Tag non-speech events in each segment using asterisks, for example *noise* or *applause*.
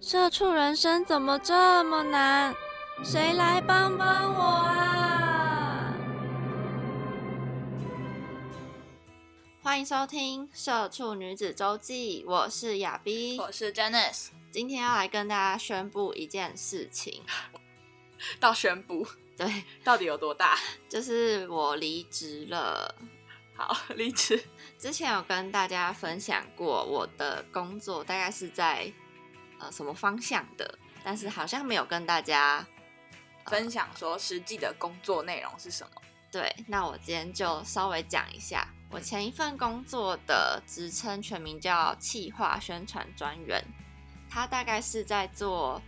社畜人生怎么这么难？谁来帮帮我啊！欢迎收听《社畜女子周记》，我是亚碧，我是 Janice。今天要来跟大家宣布一件事情，到宣布，对，到底有多大？就是我离职了。好，离职。之前有跟大家分享过我的工作，大概是在。呃，什么方向的？但是好像没有跟大家分享说实际的工作内容是什么。对，那我今天就稍微讲一下，我前一份工作的职称全名叫企划宣传专员，他大概是在做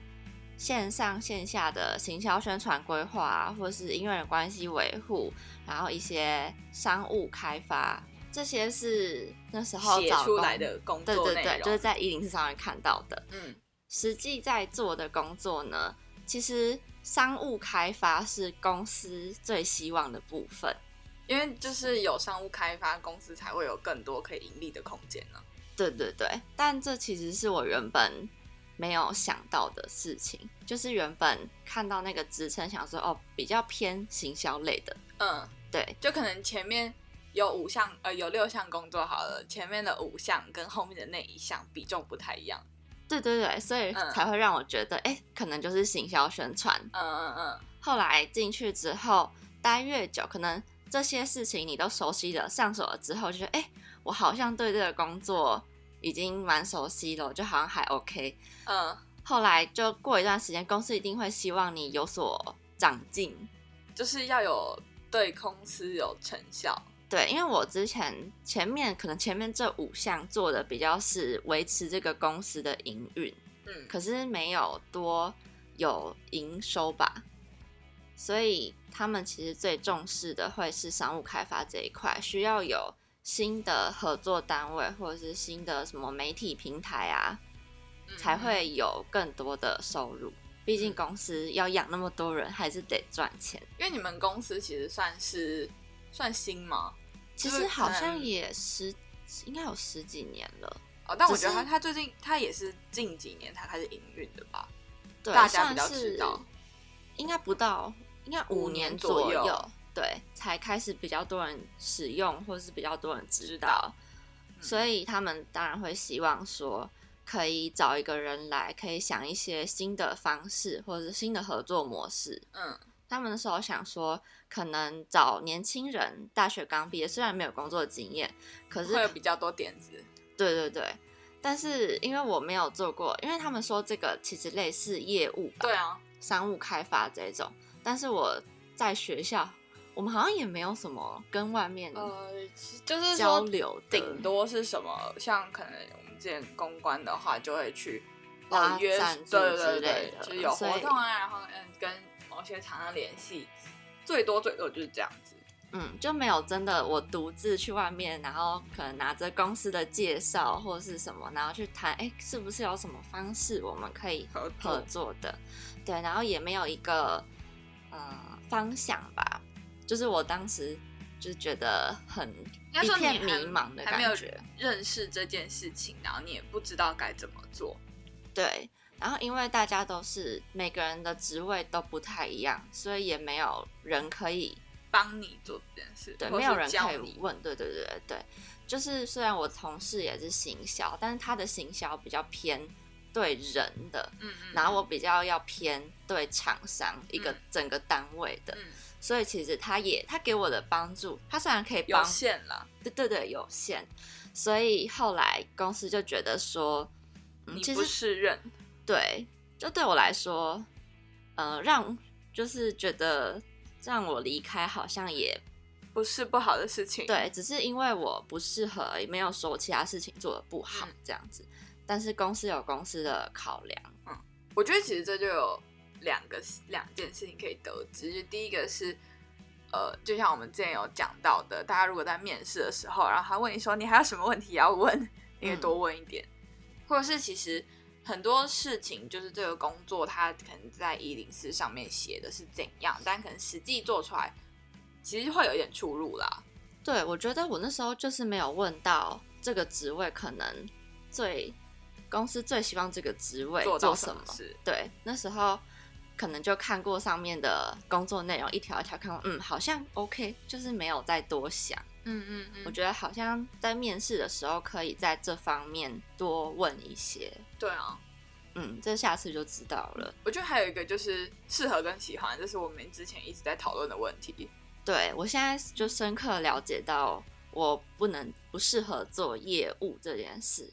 线上线下的行销宣传规划，或是音乐人关系维护，然后一些商务开发。这些是那时候写出来的工作对对对，就是在一零四上面看到的。嗯，实际在做的工作呢，其实商务开发是公司最希望的部分，因为就是有商务开发，公司才会有更多可以盈利的空间呢。对对对，但这其实是我原本没有想到的事情，就是原本看到那个职称，想说哦，比较偏行销类的。嗯，对，就可能前面。有五项，呃，有六项工作好了，前面的五项跟后面的那一项比重不太一样。对对对，所以才会让我觉得，哎，可能就是行销宣传。嗯嗯嗯。后来进去之后，待越久，可能这些事情你都熟悉了，上手了之后，就觉得，哎，我好像对这个工作已经蛮熟悉了，就好像还 OK。嗯。后来就过一段时间，公司一定会希望你有所长进，就是要有对公司有成效。对，因为我之前前面可能前面这五项做的比较是维持这个公司的营运，嗯，可是没有多有营收吧，所以他们其实最重视的会是商务开发这一块，需要有新的合作单位或者是新的什么媒体平台啊，才会有更多的收入。毕竟公司要养那么多人，还是得赚钱。因为你们公司其实算是算新吗？其实好像也十，应该有十几年了。哦，但我觉得他他最近他也是近几年才开始营运的吧？对，大家比较知道，应该不到，应该五年左右，对，才开始比较多人使用，或者是比较多人知道。所以他们当然会希望说，可以找一个人来，可以想一些新的方式，或者是新的合作模式。嗯。他们那时候想说，可能找年轻人，大学刚毕业，虽然没有工作经验，可是会有比较多点子。对对对，但是因为我没有做过，因为他们说这个其实类似业务吧，对啊，商务开发这种。但是我在学校，我们好像也没有什么跟外面呃，就是交流，顶多是什么，像可能我们之前公关的话，就会去拉赞助之类的，就是有活动啊，然后嗯跟。某些厂商联系，最多最多就是这样子，嗯，就没有真的我独自去外面，然后可能拿着公司的介绍或者是什么，然后去谈，哎，是不是有什么方式我们可以合作。的？对，然后也没有一个呃方向吧，就是我当时就觉得很一片迷茫的感觉，认识这件事情，然后你也不知道该怎么做，对。然后，因为大家都是每个人的职位都不太一样，所以也没有人可以帮你做这件事。对，没有人可以问。对对对对对，就是虽然我同事也是行销，但是他的行销比较偏对人的，嗯嗯，然后我比较要偏对厂商一个整个单位的，所以其实他也他给我的帮助，他虽然可以有限了，对对对，有限，所以后来公司就觉得说，你不是人。对，就对我来说，呃，让就是觉得让我离开好像也不是不好的事情。对，只是因为我不适合，也没有说我其他事情做的不好这样子。但是公司有公司的考量。嗯，我觉得其实这就有两个两件事情可以得知，就第一个是，呃，就像我们之前有讲到的，大家如果在面试的时候，然后他问你说你还有什么问题要问，你可以多问一点，或者是其实很多事情就是这个工作他可能在一零四上面写的是怎样，但可能实际做出来其实会有一点出入啦。对，我觉得我那时候就是没有问到这个职位可能最公司最希望这个职位做到什什么。对，那时候可能就看过上面的工作内容，一条一条看过，嗯，好像 OK，就是没有再多想。嗯嗯嗯我觉得好像在面试的时候可以在这方面多问一些，对啊，嗯，这下次就知道了。我觉得还有一个就是适合跟喜欢，这是我们之前一直在讨论的问题。对我现在就深刻了解到，我不能不适合做业务这件事。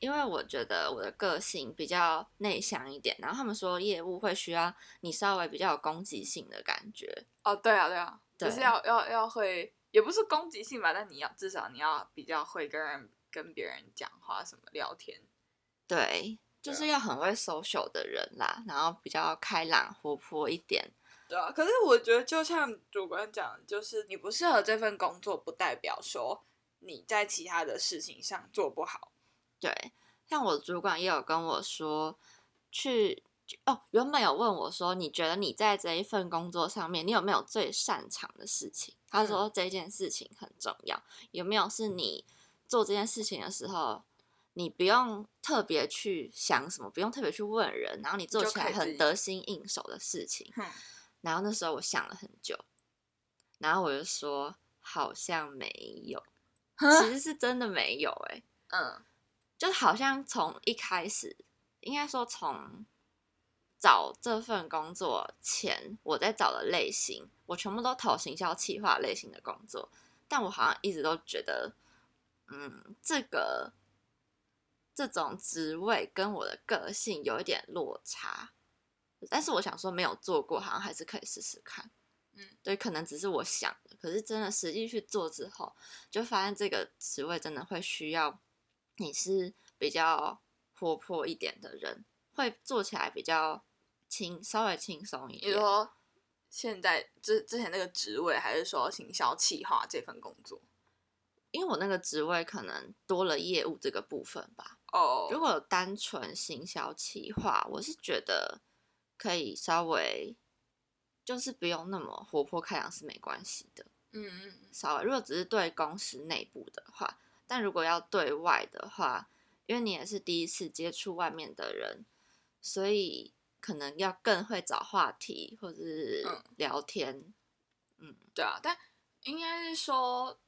因为我觉得我的个性比较内向一点，然后他们说业务会需要你稍微比较有攻击性的感觉。哦，对啊，对啊，对就是要要要会，也不是攻击性吧，但你要至少你要比较会跟人跟别人讲话，什么聊天。对，就是对要很会 social 的人啦，然后比较开朗活泼一点。对啊，可是我觉得就像主管讲，就是你不适合这份工作，不代表说你在其他的事情上做不好。对，像我主管也有跟我说，去哦，原本有问我说，你觉得你在这一份工作上面，你有没有最擅长的事情？他说这件事情很重要，有没有是你做这件事情的时候，你不用特别去想什么，不用特别去问人，然后你做起来很得心应手的事情。然后那时候我想了很久，然后我就说好像没有，其实是真的没有哎、嗯。就好像从一开始，应该说从找这份工作前，我在找的类型，我全部都投行销企划类型的工作，但我好像一直都觉得，嗯，这个这种职位跟我的个性有一点落差，但是我想说没有做过，好像还是可以试试看。嗯，对，可能只是我想的，可是真的实际去做之后，就发现这个职位真的会需要你是比较活泼一点的人，会做起来比较轻，稍微轻松一点。你说现在之之前那个职位，还是说行销企划这份工作？因为我那个职位可能多了业务这个部分吧。哦如果单纯行销企划，我是觉得可以稍微就是不用那么活泼开朗是没关系的。嗯嗯嗯，稍微，如果只是对公司内部的话，但如果要对外的话，因为你也是第一次接触外面的人，所以可能要更会找话题或者是嗯。聊天。嗯。对啊，但应该是说，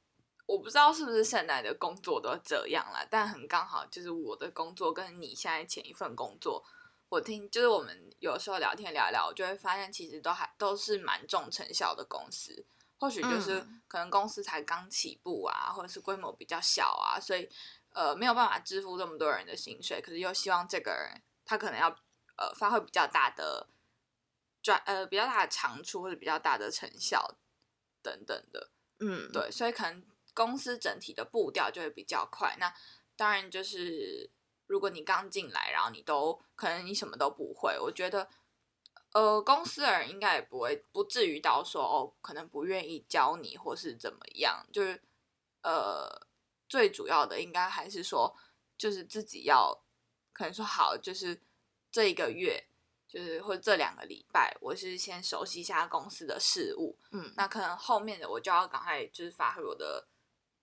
我不知道是不是现在的工作都这样啦，但很刚好就是我的工作跟你现在前一份工作，我听就是我们有时候聊天聊一聊，我就会发现其实都还都是蛮重成效的公司，或许就是。嗯可能公司才刚起步啊，或者是规模比较小啊，所以呃没有办法支付这么多人的薪水，可是又希望这个人他可能要呃发挥比较大的转呃比较大的长处或者比较大的成效等等的，嗯，对，所以可能公司整体的步调就会比较快。那当然就是如果你刚进来，然后你都可能你什么都不会，我觉得呃公司的人应该也不会不至于到说哦可能不愿意教你或是怎么样，就是呃最主要的应该还是说就是自己要可能说好，就是这一个月。就是或者这两个礼拜，我是先熟悉一下公司的事务，嗯，那可能后面的我就要赶快就是发挥我的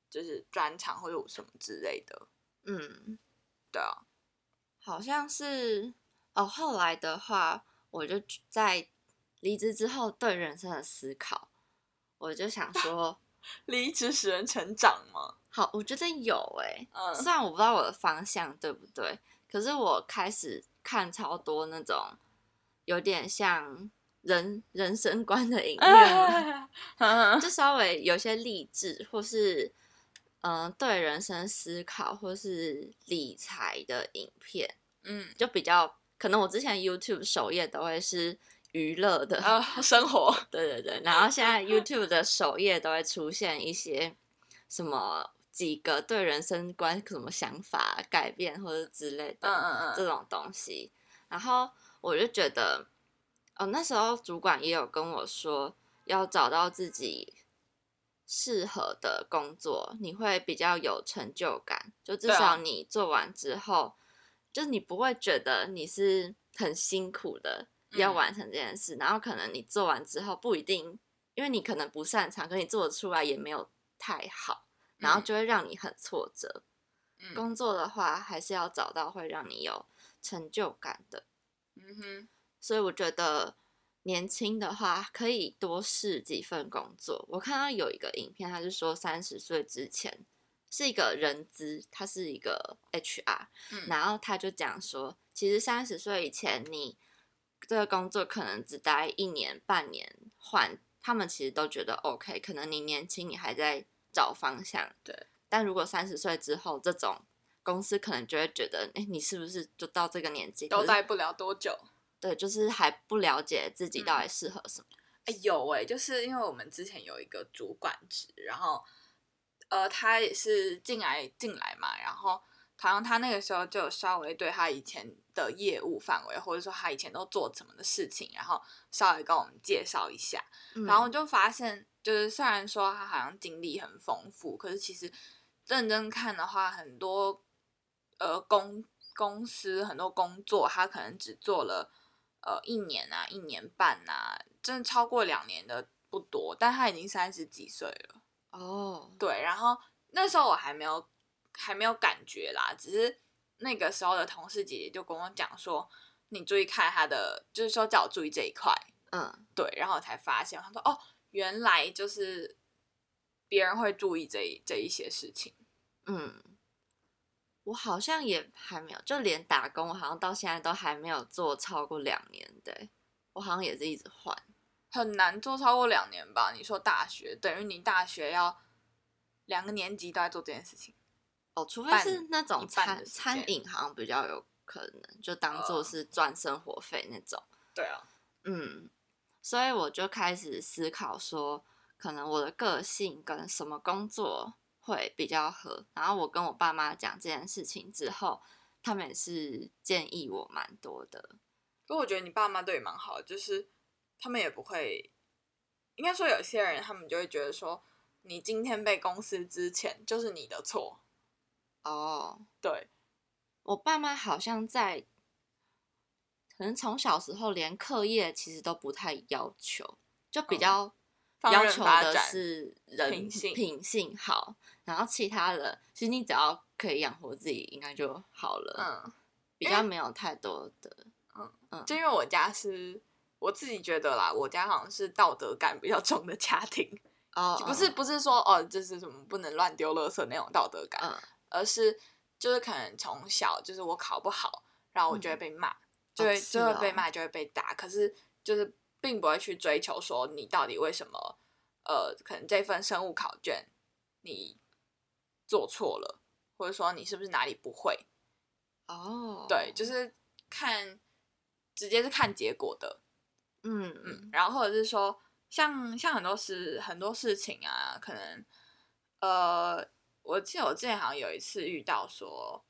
就是专长或者什么之类的，嗯，对啊，好像是哦。后来的话，我就在离职之后对人生的思考，我就想说，*laughs* 离职使人成长吗？好，我觉得有诶、嗯虽然我不知道我的方向对不对，可是我开始看超多那种有点像人人生观的影片，*laughs* 嗯。就稍微有些励志，或是嗯、呃对人生思考，或是理财的影片，嗯，就比较可能我之前 YouTube 首页都会是娱乐的，啊，生活，*laughs* 对对对，然后现在 *laughs* YouTube 的首页都会出现一些什么几个对人生观什么想法改变或者之类的，嗯嗯嗯，这种东西。然后我就觉得，哦，那时候主管也有跟我说，要找到自己适合的工作，你会比较有成就感。就至少你做完之后，就是你不会觉得你是很辛苦的要嗯完成这件事，然后可能你做完之后不一定，因为你可能不擅长，可你做得出来也没有太好，然后嗯就会让你很挫折。嗯工作的话，还是要找到会让你有成就感的。嗯哼，所以我觉得年轻的话可以多试几份工作。我看到有一个影片，他是说三十岁之前是一个人资，他是一个 HR，、嗯然后他就讲说，其实三十岁以前你这个工作可能只待一年半年换，他们其实都觉得 OK。可能你年轻，你还在找方向，对。但如果三十岁之后，这种公司可能就会觉得，哎，你是不是就到这个年纪都待不了多久。对，就是还不了解自己到底嗯适合什么。哎、有哎、就是因为我们之前有一个主管职，然后呃，他也是进来进来嘛，然后好像他那个时候就稍微对他以前的业务范围，或者说他以前都做什么的事情，然后稍微跟我们介绍一下，嗯然后就发现，就是虽然说他好像经历很丰富，可是其实认真看的话，很多呃公公司很多工作，他可能只做了呃一年啊、一年半啊，真的超过两年的不多，但他已经三十几岁了。哦，对，然后那时候我还没有还没有感觉啦，只是那个时候的同事姐姐就跟我讲说，你注意看他的，就是说叫我注意这一块。嗯，对，然后我才发现，他说哦，原来就是别人会注意这一这一些事情。嗯，我好像也还没有，就连打工，我好像到现在都还没有做超过两年的欸，我好像也是一直换。很难做超过两年吧？你说大学等于你大学要两个年级都在做这件事情，哦，除非是那种餐餐饮，好像比较有可能，就当做呃是赚生活费那种。对啊，嗯，所以我就开始思考说，可能我的个性跟什么工作会比较合。然后我跟我爸妈讲这件事情之后，他们也是建议我蛮多的。不过我觉得你爸妈对你蛮好的，就是他们也不会，应该说有些人他们就会觉得说，你今天被公司之前就是你的错，哦，对，我爸妈好像在，可能从小时候连课业其实都不太要求，就比嗯较要求的是人品性品性好，然后其他的其实你只要可以养活自己，应该就好了。嗯。比较没有太多的，嗯嗯就因为我家是我自己觉得啦，我家好像是道德感比较重的家庭，哦，不是不是说哦，就是什么不能乱丢垃圾那种道德感，嗯，而是就是可能从小就是我考不好，然后我就会被骂，就会、是就会被哦。骂，就会被打，可是就是并不会去追求说你到底为什么呃，可能这份生物考卷你做错了，或者说你是不是哪里不会，哦，对，就是看直接是看结果的，嗯嗯嗯，然后或者是说，像像很多事很多事情啊，可能呃，我记得我之前好像有一次遇到说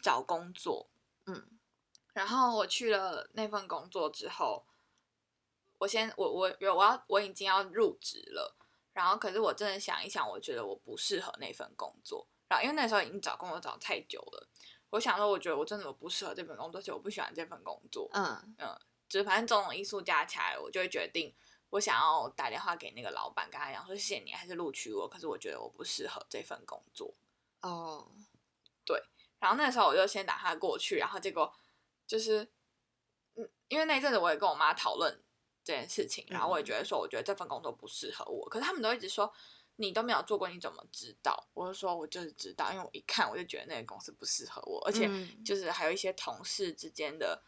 找工作，嗯，然后我去了那份工作之后，我先我我有我要我已经要入职了，然后可是我真的想一想，我觉得我不适合那份工作，然后因为那时候已经找工作找太久了，我想说，我觉得我真的我不适合这份工作，而且我不喜欢这份工作，嗯嗯就是反正种种因素加起来，我就会决定我想要打电话给那个老板，跟他讲说谢谢你，还是录取我。可是我觉得我不适合这份工作。哦，对然后那时候我就先打他过去，然后结果就是，嗯，因为那阵子我也跟我妈讨论这件事情，然后我也觉得说，我觉得这份工作不适合我。可是他们都一直说你都没有做过，你怎么知道？我就说我就是知道，因为我一看我就觉得那个公司不适合我，而且嗯就是还有一些同事之间的，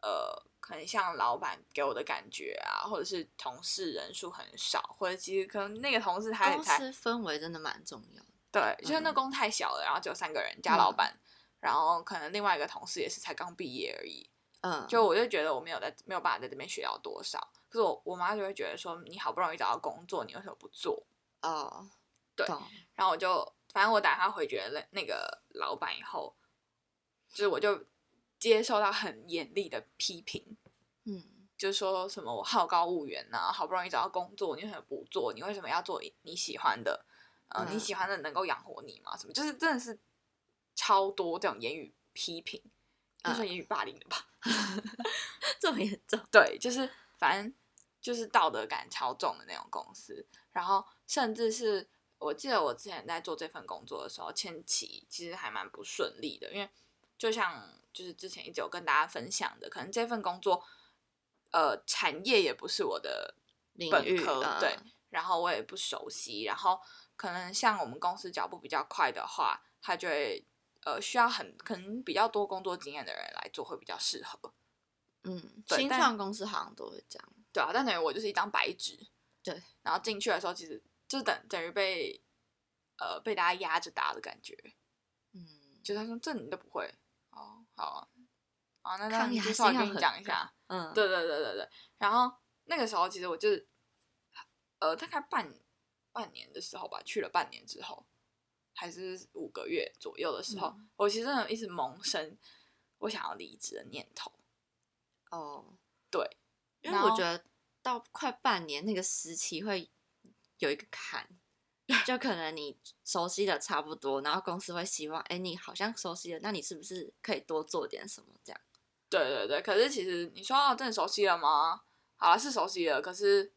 呃，可能像老板给我的感觉啊，或者是同事人数很少，或者其实可能那个同事他也公才司氛围真的蛮重要的。对，就是那嗯公太小了，然后只有三个人加老板，然后可能另外一个同事也是才刚毕业而已，嗯，就我就觉得我没有在没有办法在这边学到多少，可是我我妈就会觉得说你好不容易找到工作，你为什么不做？哦，对然后我就反正我打他回绝了那个老板以后，就是我就接受到很严厉的批评，嗯，就说什么我好高骛远呐、好不容易找到工作，你为什么不做？你为什么要做你喜欢的？呃，你嗯喜欢的能够养活你吗？什么就是真的是超多这种言语批评，就嗯是言语霸凌的吧？*laughs* 这么严重？对，就是反正就是道德感超重的那种公司，然后甚至是我记得我之前在做这份工作的时候，前期其实还蛮不顺利的，因为就像就是之前一直有跟大家分享的，可能这份工作呃产业也不是我的本科，对嗯，然后我也不熟悉，然后可能像我们公司脚步比较快的话，他就会呃需要很可能比较多工作经验的人来做会比较适合。嗯，新创公司好像都会这样。对啊，但等于我就是一张白纸，对，然后进去的时候，其实就等等于被呃被大家压着打的感觉，嗯，就他说这你都不会，哦，好啊，好，那那抗压你就稍微跟你讲一下，嗯，对对对对对，然后那个时候其实我就是呃大概半半年的时候吧，去了半年之后，还是五个月左右的时候，嗯我其实真的一直萌生我想要离职的念头，哦，对，因为我觉得到快半年那个时期会有一个坎，*laughs* 就可能你熟悉的差不多，然后公司会希望，哎，你好像熟悉了，那你是不是可以多做点什么这样？对对对，可是其实你说啊，真的熟悉了吗？好了，是熟悉了，可是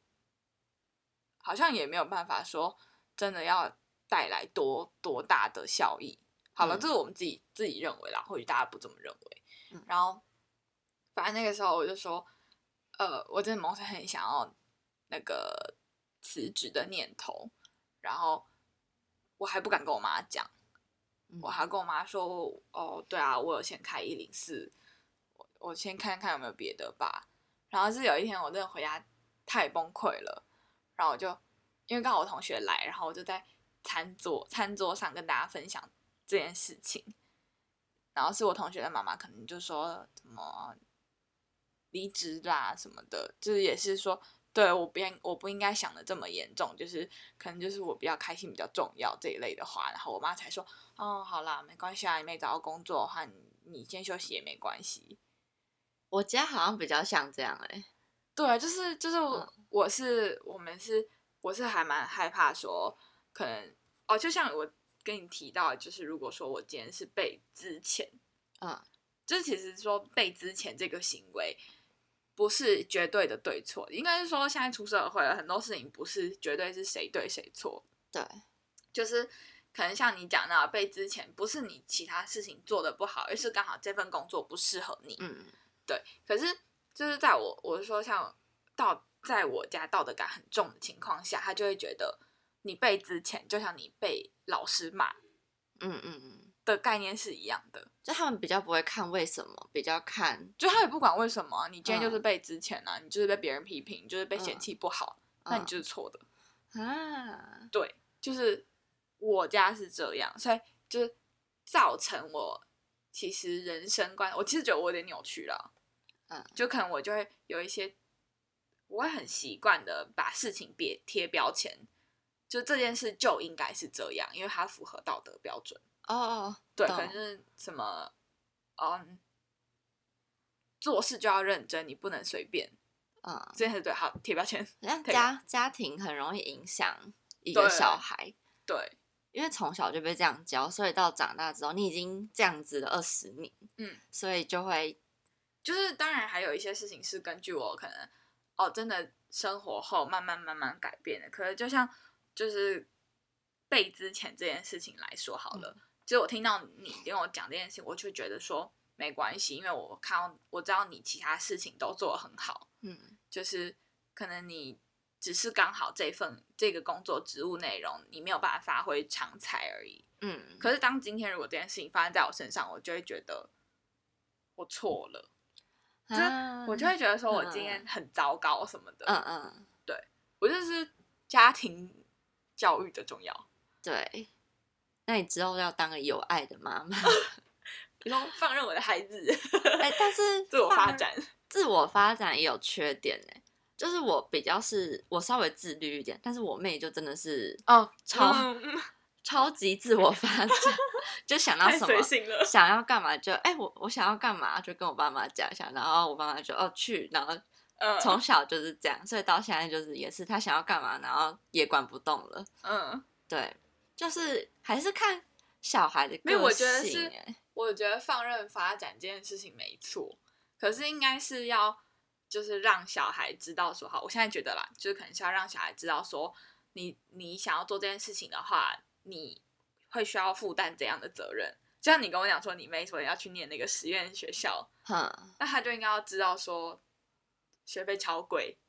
好像也没有办法说真的要带来多多大的效益。好了，嗯这是我们自己自己认为啦，或许大家不这么认为。嗯然后，反正那个时候我就说，呃，我真的萌生很想要那个辞职的念头，然后我还不敢跟我妈讲。嗯我还跟我妈说，哦，对啊，我有先开一零四，我我先看看有没有别的吧。然后是有一天我真的回家太崩溃了，然后我就因为刚好我同学来，然后我就在餐桌餐桌上跟大家分享这件事情。然后是我同学的妈妈，可能就说什么离职啦什么的，就是也是说，对我不应我不应该想的这么严重，就是可能就是我比较开心比较重要这一类的话。然后我妈才说，哦，好啦，没关系啊，你没找到工作的话，你你先休息也没关系。我家好像比较像这样哎、对，啊就是就是我嗯我是我们是我是还蛮害怕说，可能哦，就像我跟你提到，就是如果说我今天是被之前，嗯就是其实说被之前这个行为不是绝对的对错，应该是说现在出社会了，很多事情不是绝对是谁对谁错，对，就是可能像你讲到被之前，不是你其他事情做的不好，而是刚好这份工作不适合你，嗯。对，可是就是在我我是说像道在我家道德感很重的情况下，他就会觉得你被之前，就像你被老师骂嗯嗯嗯，的概念是一样的。就他们比较不会看为什么，比较看就他也不管为什么啊，你今天就是嗯被之前啊，你就是被别人批评，你就是被嫌嗯弃不好，那你嗯就是错的。啊，对，就是我家是这样，所以就是造成我其实人生观，我其实觉得我有点扭曲了。嗯就可能我就会有一些，我会很习惯的把事情别贴标签，就这件事就应该是这样，因为它符合道德标准。哦哦，对，懂可能是什么，嗯，做事就要认真，你不能随便。嗯，这件事对，好贴标签。像家家庭很容易影响一个小孩，对，因为从小就被这样教，所以到长大之后，你已经这样子了二十年，嗯，所以就会就是当然还有一些事情是根据我可能哦，真的生活后慢慢慢慢改变的。可是就像就是被之前这件事情来说好了，就我听到你跟我讲这件事情，我就觉得说没关系，因为我看到我知道你其他事情都做得很好，嗯就是可能你只是刚好这份这个工作职务内容你没有办法发挥长才而已。嗯，可是当今天如果这件事情发生在我身上，我就会觉得我错了。就是啊我就会觉得说我今天很糟糕什么的。嗯嗯，我就是家庭教育的重要。对。那你之后要当个有爱的妈妈，比如说放任我的孩子 *laughs* 哎、但是 *laughs* 自我发展，自我发展也有缺点呢、就是我比较是我稍微自律一点，但是我妹就真的是哦，超 *laughs* 超级自我发展，就想到什么。想要干嘛就哎、我我想要干嘛就跟我爸妈讲一下，然后我爸妈就哦去，然后嗯从小就是这样，所以到现在就是也是他想要干嘛，然后也管不动了。嗯，对，就是还是看小孩的个性、没有我觉得是欸我觉得放任发展这件事情没错，可是应该是要就是让小孩知道说，好，我现在觉得啦，就是可能是要让小孩知道说，你你想要做这件事情的话，你会需要负担怎样的责任。就像你跟我讲说，你妹说要去念那个实验学校，哼，那他就应该要知道说，学费超贵，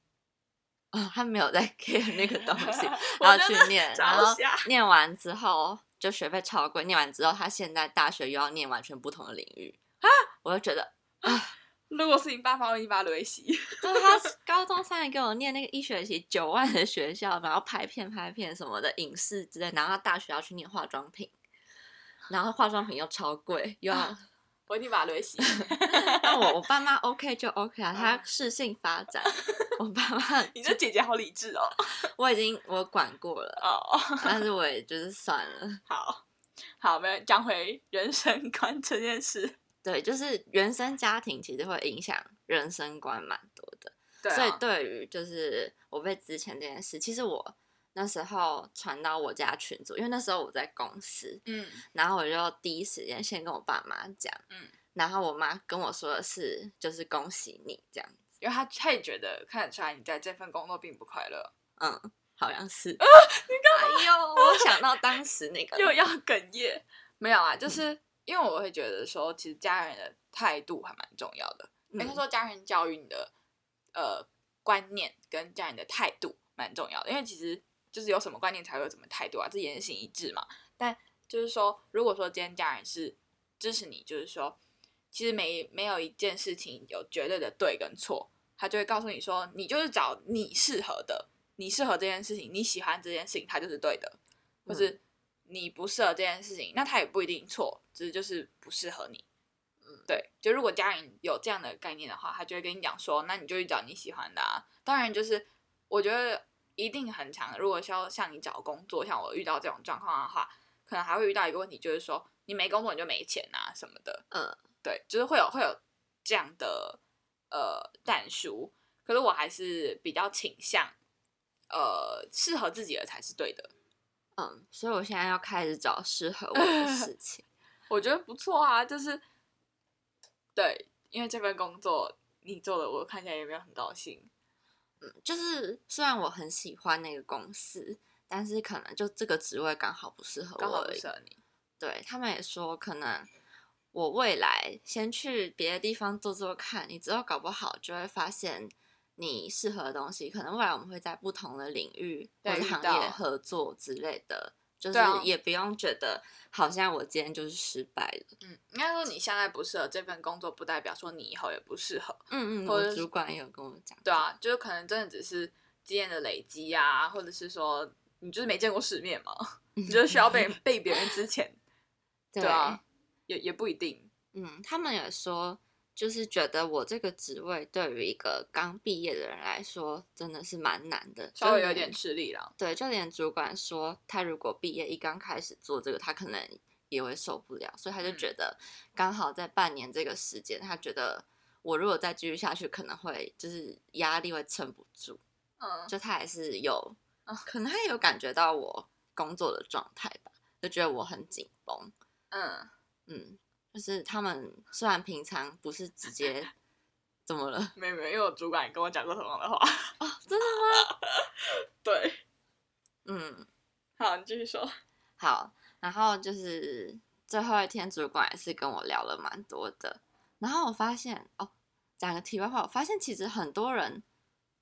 哦，他没有在 *laughs* care 那个东西，*laughs* 我然后去念，然后念完之后就学费超贵，念完之后他现在大学又要念完全不同的领域啊，我就觉得啊如果是你爸妈，我一定把他雷洗。就是他高中三年给我念那个一学期九万的学校，然后拍片拍片什么的影视之类，然后他大学要去念化妆品，然后化妆品又超贵，又要。我一定把他雷洗。*laughs* *laughs* 那我我爸妈 OK 就 OK 啊，他适性发展。*laughs* 我爸妈，你这姐姐好理智哦。我已经我管过了，哦，但是我也就是算了。好，好，没有讲回人生观这件事。对，就是原生家庭其实会影响人生观蛮多的，对啊、所以对于就是我被之前这件事，其实我那时候传到我家群组，因为那时候我在公司，嗯然后我就第一时间先跟我爸妈讲，嗯，然后我妈跟我说的是，就是恭喜你这样，因为她她也觉得看得出来你在这份工作并不快乐，嗯，好像是。*laughs* 你干嘛？哎呦，我想到当时那个，*laughs* 又要哽咽。没有啊，就是因为我会觉得说，其实家人的态度还蛮重要的。应该嗯说家人教育你的呃观念跟家人的态度蛮重要的，因为其实就是有什么观念才会有什么态度啊，这言行一致嘛。但就是说，如果说今天家人是支持你，就是说，其实没没有一件事情有绝对的对跟错，他就会告诉你说，你就是找你适合的，你适合这件事情，你喜欢这件事情，它就是对的，或是你不适合这件事情，那他也不一定错，只是就是不适合你。对，就如果家人有这样的概念的话，他就会跟你讲说，那你就去找你喜欢的啊。当然，就是我觉得一定很强的。如果说像你找工作，像我遇到这种状况的话，可能还会遇到一个问题，就是说你没工作你就没钱啊什么的。嗯，对，就是会有会有这样的呃淡书。可是我还是比较倾向，呃，适合自己的才是对的。嗯，所以我现在要开始找适合我的事 *laughs* 情。我觉得不错啊，就是对，因为这份工作你做的，我看起来也没有很高兴。嗯，就是虽然我很喜欢那个公司，但是可能就这个职位刚好不适合刚好我而已。不适合你。对他们也说，可能我未来先去别的地方做做看，你之后搞不好就会发现你适合的东西。可能未来我们会在不同的领域或对者行业合作之类的，就是也不用觉得好像我今天就是失败了。嗯，应该说你现在不适合这份工作，不代表说你以后也不适合。嗯嗯，或者主管也有跟我讲，对啊，就是可能真的只是经验的累积啊，或者是说你就是没见过世面嘛，*laughs* 你就需要被被别人之前，*laughs* 对对啊，也也不一定。嗯，他们也说，就是觉得我这个职位对于一个刚毕业的人来说，真的是蛮难的，稍微有点吃力了。对，就连主管说，他如果毕业一刚开始做这个，他可能也会受不了，所以他就嗯。觉得刚好在半年这个时间，他觉得我如果再继续下去，可能会就是压力会撑不住，嗯，就他还是有，啊可能他也有感觉到我工作的状态吧，就觉得我很紧绷，嗯，嗯，就是他们虽然平常不是直接 *laughs* 怎么了没有没有，因为我主管跟我讲过同样的话。哦，真的吗？*laughs* 对，嗯，好，你继续说。好，然后就是最后一天，主管也是跟我聊了蛮多的。然后我发现哦，讲个题外话，我发现其实很多人，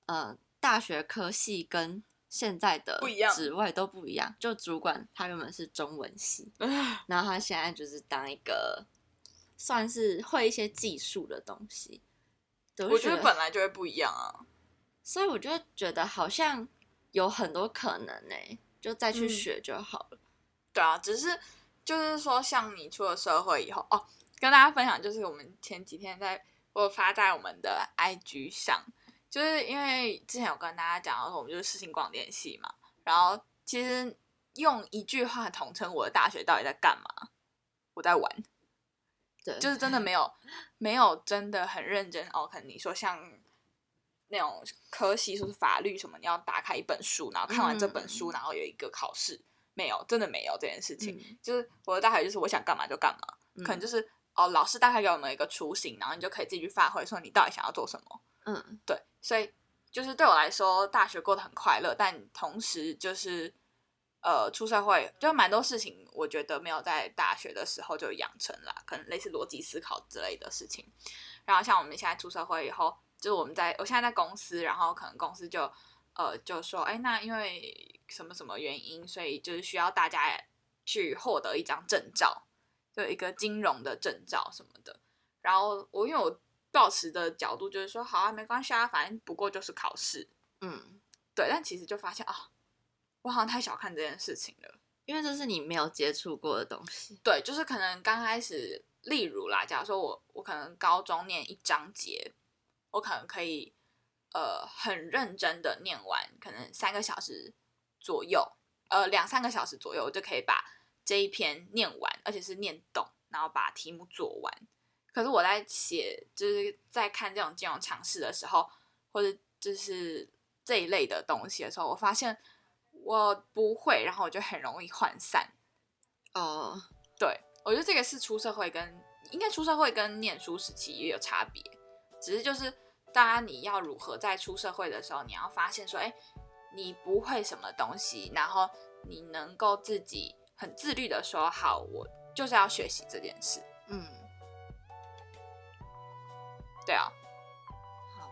呃，大学科系跟现在的职位都不一样。就主管他原本是中文系，*laughs* 然后他现在就是当一个算是会一些技术的东西。我觉得本来就会不一样啊。所以我就觉得好像有很多可能呢、就再去嗯学就好了。对啊，只是就是说，像你出了社会以后，哦，跟大家分享，就是我们前几天在我发在我们的 IG 上，就是因为之前有跟大家讲到说，我们就是视听广电系嘛，然后其实用一句话统称我的大学到底在干嘛，我在玩，对，就是真的没有没有真的很认真哦。可能你说像那种科系，说是法律什么，你要打开一本书，然后看完这本书，然后有一个考试，没有，真的没有这件事情。就是我的大学就是我想干嘛就干嘛，可能就是哦，老师大概给我们一个雏形，然后你就可以自己去发挥，说你到底想要做什么。嗯，对，所以就是对我来说，大学过得很快乐，但同时就是呃，出社会就蛮多事情，我觉得没有在大学的时候就养成了，可能类似逻辑思考之类的事情。然后像我们现在出社会以后，就是我们在我现在在公司，然后可能公司就呃就说，哎，那因为什么什么原因，所以就是需要大家去获得一张证照，就一个金融的证照什么的。然后我因为我。保持的角度就是说，好啊，没关系啊，反正不过就是考试，嗯，对。但其实就发现啊，我好像太小看这件事情了，因为这是你没有接触过的东西。对，就是可能刚开始，例如啦，假如说我我可能高中念一章节，我可能可以呃很认真的念完，可能三个小时左右，呃两三个小时左右，我就可以把这一篇念完，而且是念懂，然后把题目做完。可是我在写，就是在看这种金融常识的时候，或者就是这一类的东西的时候，我发现我不会，然后我就很容易涣散。哦，对，我觉得这个是出社会跟应该出社会跟念书时期也有差别，只是就是大家你要如何在出社会的时候，你要发现说，哎，你不会什么东西，然后你能够自己很自律的说，好，我就是要学习这件事。嗯。对啊，好，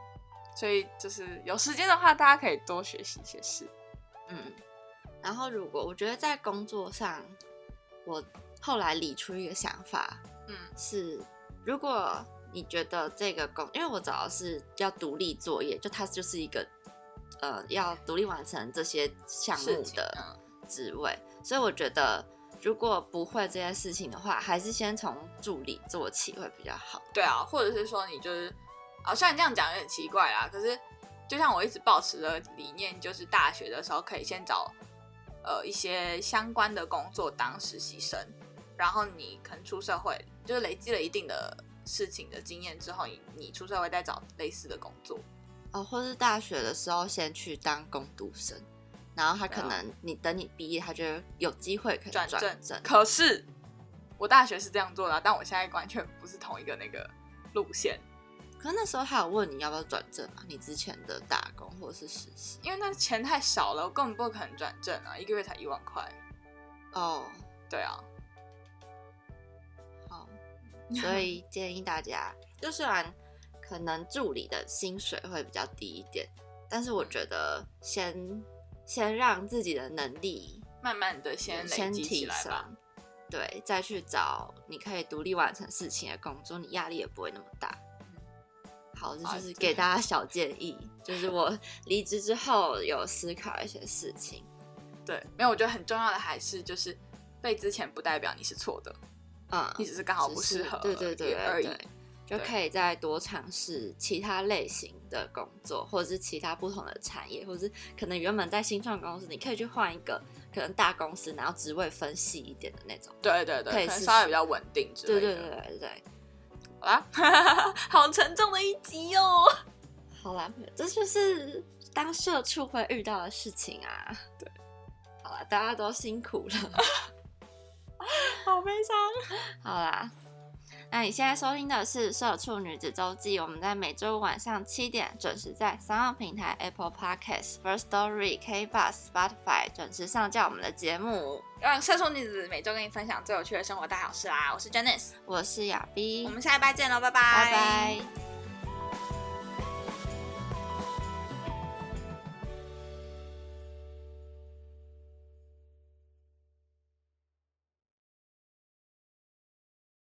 所以就是有时间的话，大家可以多学习一些事。嗯，然后如果我觉得在工作上，我后来理出一个想法，嗯，是如果你觉得这个工，因为我找的是要独立作业，就它就是一个呃要独立完成这些项目的职位，所以我觉得。如果不会这件事情的话，还是先从助理做起会比较好。对啊，或者是说你就是啊，虽然这样讲有点奇怪啦，可是就像我一直保持的理念，就是大学的时候可以先找呃一些相关的工作当实习生，然后你可能出社会，就是累积了一定的事情的经验之后，你你出社会再找类似的工作。哦，或是大学的时候先去当工读生。然后他可能你等你毕业，他就有机会可以转正。可是我大学是这样做的，但我现在完全不是同一个那个路线。可那时候他有问你要不要转正啊？你之前的打工或者是实习？因为那钱太少了，我根本不可能转正啊！一个月才一万块。哦，对啊。好，所以 *laughs* 建议大家，就虽然可能助理的薪水会比较低一点，但是我觉得先。先让自己的能力慢慢的先先提升，对，再去找你可以独立完成事情的工作，你压力也不会那么大。好，这就是给大家小建议，就是我离职之后有思考一些事情。对，没有，我觉得很重要的还是就是被之前不代表你是错的，嗯，你只是刚好不适合，对对对而已。就可以再多尝试其他类型的工作，或者是其他不同的产业，或者是可能原本在新创公司，你可以去换一个可能大公司，然后职位分细一点的那种。对对对，可以稍微比较稳定之类的。对对对对对。好啦，*laughs* 好沉重的一集哦。好啦，这就是当社畜会遇到的事情啊。对。好了，大家都辛苦了。*laughs* 好悲伤。好啦。那你现在收听的是《社畜女子周记》，我们在每周五晚上七点准时在三号平台 Apple Podcasts、First Story、K Bus、Spotify 准时上架我们的节目，让社畜女子每周跟你分享最有趣的生活大小事啦！我是 Janice，我是亚 B，我们下一拜见喽，拜拜！拜拜。